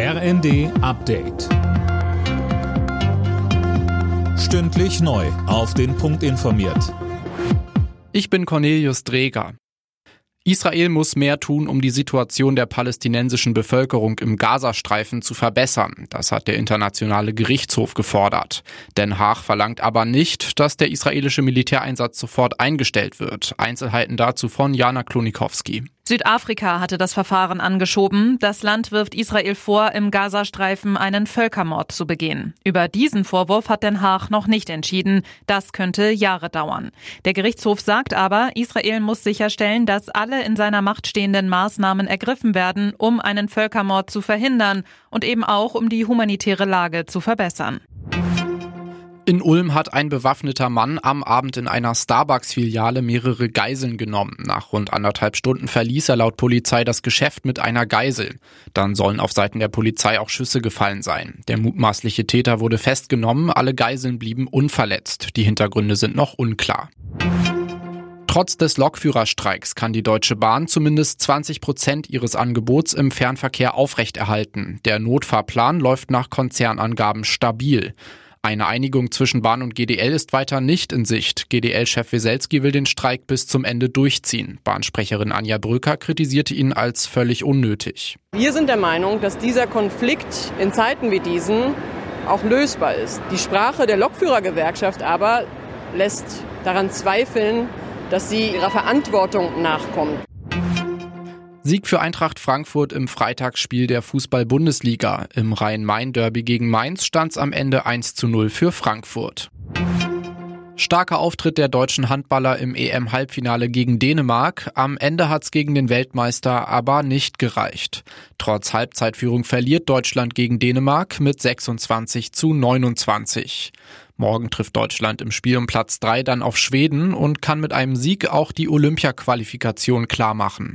RND Update. Stündlich neu. Auf den Punkt informiert. Ich bin Cornelius Dreger. Israel muss mehr tun, um die Situation der palästinensischen Bevölkerung im Gazastreifen zu verbessern. Das hat der Internationale Gerichtshof gefordert. Den Haag verlangt aber nicht, dass der israelische Militäreinsatz sofort eingestellt wird. Einzelheiten dazu von Jana Klonikowski. Südafrika hatte das Verfahren angeschoben. Das Land wirft Israel vor, im Gazastreifen einen Völkermord zu begehen. Über diesen Vorwurf hat Den Haag noch nicht entschieden. Das könnte Jahre dauern. Der Gerichtshof sagt aber, Israel muss sicherstellen, dass alle in seiner Macht stehenden Maßnahmen ergriffen werden, um einen Völkermord zu verhindern und eben auch um die humanitäre Lage zu verbessern. In Ulm hat ein bewaffneter Mann am Abend in einer Starbucks-Filiale mehrere Geiseln genommen. Nach rund anderthalb Stunden verließ er laut Polizei das Geschäft mit einer Geisel. Dann sollen auf Seiten der Polizei auch Schüsse gefallen sein. Der mutmaßliche Täter wurde festgenommen, alle Geiseln blieben unverletzt. Die Hintergründe sind noch unklar. Trotz des Lokführerstreiks kann die Deutsche Bahn zumindest 20 Prozent ihres Angebots im Fernverkehr aufrechterhalten. Der Notfahrplan läuft nach Konzernangaben stabil. Eine Einigung zwischen Bahn und GDL ist weiter nicht in Sicht. GDL-Chef Weselski will den Streik bis zum Ende durchziehen. Bahnsprecherin Anja Bröker kritisierte ihn als völlig unnötig. Wir sind der Meinung, dass dieser Konflikt in Zeiten wie diesen auch lösbar ist. Die Sprache der Lokführergewerkschaft aber lässt daran zweifeln, dass sie ihrer Verantwortung nachkommt. Sieg für Eintracht Frankfurt im Freitagsspiel der Fußball-Bundesliga. Im Rhein-Main-Derby gegen Mainz stand es am Ende 1 zu 0 für Frankfurt. Starker Auftritt der deutschen Handballer im EM-Halbfinale gegen Dänemark. Am Ende hat's gegen den Weltmeister aber nicht gereicht. Trotz Halbzeitführung verliert Deutschland gegen Dänemark mit 26 zu 29. Morgen trifft Deutschland im Spiel um Platz 3 dann auf Schweden und kann mit einem Sieg auch die Olympia-Qualifikation klarmachen.